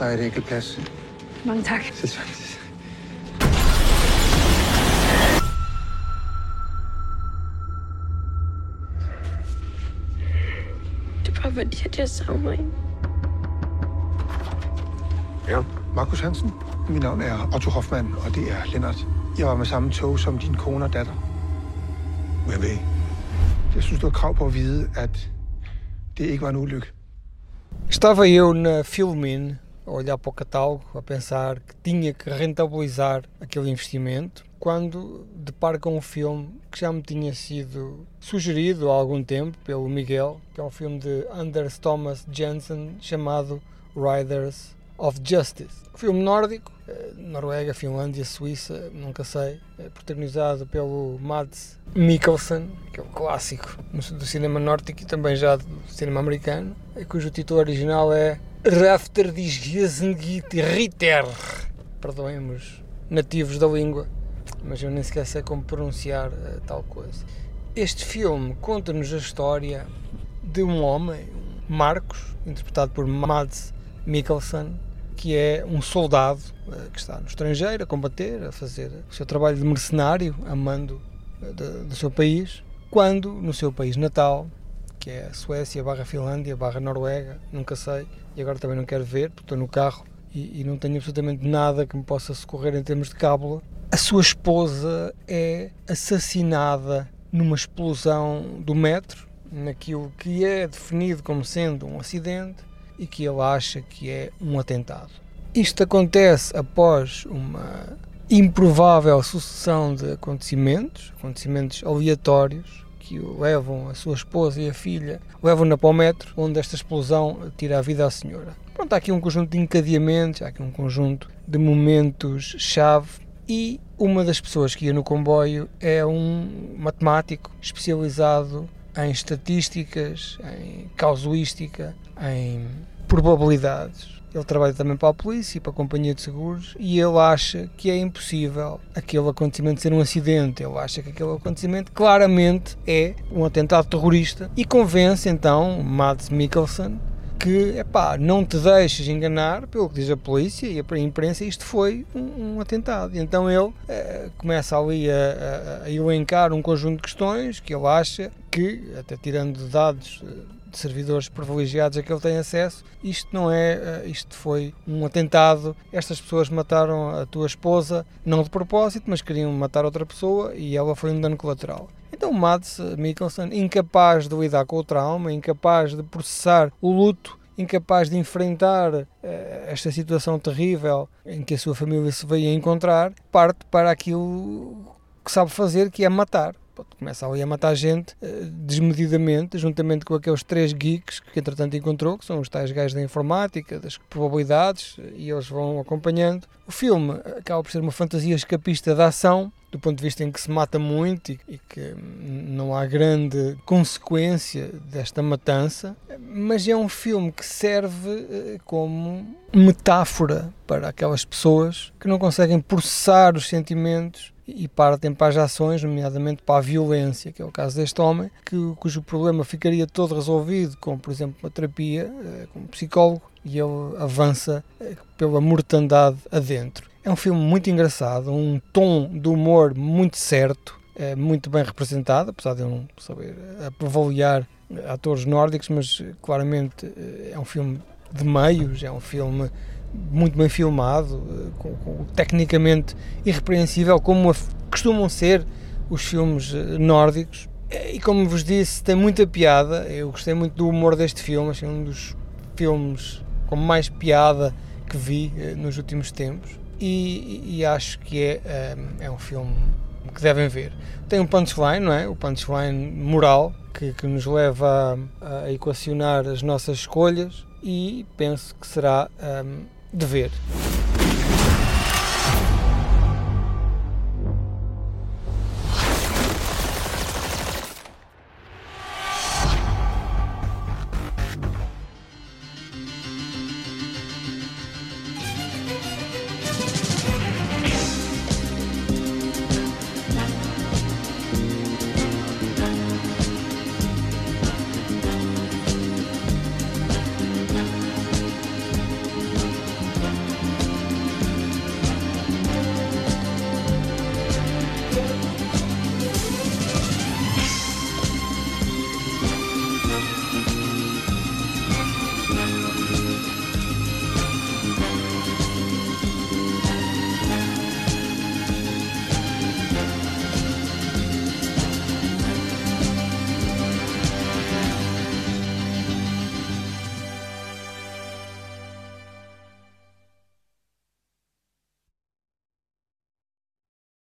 Der er et enkelt plads. Mange tak. Selvfølgelig. Det er bare fordi, at jeg savner en. Ja. Markus Hansen. Mit navn er Otto Hoffmann, og det er Lennart. Jeg var med samme tog som din kone og datter. Men ved, jeg synes, du har krav på at vide, at det ikke var en ulykke. Estava eu na Filmin a olhar para o catálogo, a pensar que tinha que rentabilizar aquele investimento, quando deparo com um filme que já me tinha sido sugerido há algum tempo pelo Miguel, que é um filme de Anders Thomas Jensen chamado Riders of Justice. Filme nórdico, eh, Noruega, Finlândia, Suíça, nunca sei, é protagonizado pelo Mads Mikkelsen, que é um clássico do cinema nórdico e também já do cinema americano, cujo título original é Rafter dis Gesengit Ritter. Perdoem-nos, nativos da língua, mas eu nem sequer sei como pronunciar uh, tal coisa. Este filme conta-nos a história de um homem, Marcos, interpretado por Mads Mikkelsen, que é um soldado uh, que está no estrangeiro a combater, a fazer o seu trabalho de mercenário, amando uh, de, do seu país, quando no seu país natal, que é Suécia barra Finlândia barra Noruega, nunca sei, e agora também não quero ver, porque estou no carro e, e não tenho absolutamente nada que me possa socorrer em termos de cábula. A sua esposa é assassinada numa explosão do metro, naquilo que é definido como sendo um acidente e que ele acha que é um atentado. Isto acontece após uma improvável sucessão de acontecimentos, acontecimentos aleatórios, que levam, a sua esposa e a filha, levam-na para o metro, onde esta explosão tira a vida à senhora. Pronto, há aqui um conjunto de encadeamentos, há aqui um conjunto de momentos-chave e uma das pessoas que ia no comboio é um matemático especializado em estatísticas, em causuística, em probabilidades ele trabalha também para a polícia e para a companhia de seguros e ele acha que é impossível aquele acontecimento ser um acidente. Ele acha que aquele acontecimento claramente é um atentado terrorista e convence então Mads Mikkelsen que, epá, não te deixes enganar pelo que diz a polícia e a imprensa, isto foi um, um atentado. Então ele eh, começa ali a, a, a elencar um conjunto de questões que ele acha que, até tirando dados eh, de servidores privilegiados a que ele tem acesso. Isto não é, eh, isto foi um atentado. Estas pessoas mataram a tua esposa, não de propósito, mas queriam matar outra pessoa e ela foi um dano colateral. Então Mads Mikkelsen, incapaz de lidar com o trauma, incapaz de processar o luto, incapaz de enfrentar uh, esta situação terrível em que a sua família se veio a encontrar, parte para aquilo que sabe fazer, que é matar começa ali a matar gente uh, desmedidamente, juntamente com aqueles três geeks que entretanto encontrou, que são os tais gajos da informática, das probabilidades, e eles vão acompanhando. O filme acaba por ser uma fantasia escapista da ação, do ponto de vista em que se mata muito e, que não há grande consequência desta matança, mas é um filme que serve uh, como metáfora para aquelas pessoas que não conseguem processar os sentimentos e partem para as ações, nomeadamente para a violência, que é o caso deste homem, que, cujo problema ficaria todo resolvido com, por exemplo, uma terapia, eh, com um psicólogo, e ele avança eh, pela mortandade adentro. É um filme muito engraçado, um tom de humor muito certo, é muito bem representado, apesar de eu não saber avaliar atores nórdicos, mas claramente é um filme de meios, é um filme muito bem filmado, eh, com, com, tecnicamente irrepreensível, como costumam ser os filmes eh, nórdicos. E como vos disse, tem muita piada. Eu gostei muito do humor deste filme, achei um dos filmes com mais piada que vi eh, nos últimos tempos. E, e acho que é, é um filme que devem ver. Tem um punchline, não é? O punchline moral que, que nos leva a, a equacionar as nossas escolhas e penso que será um, de ver.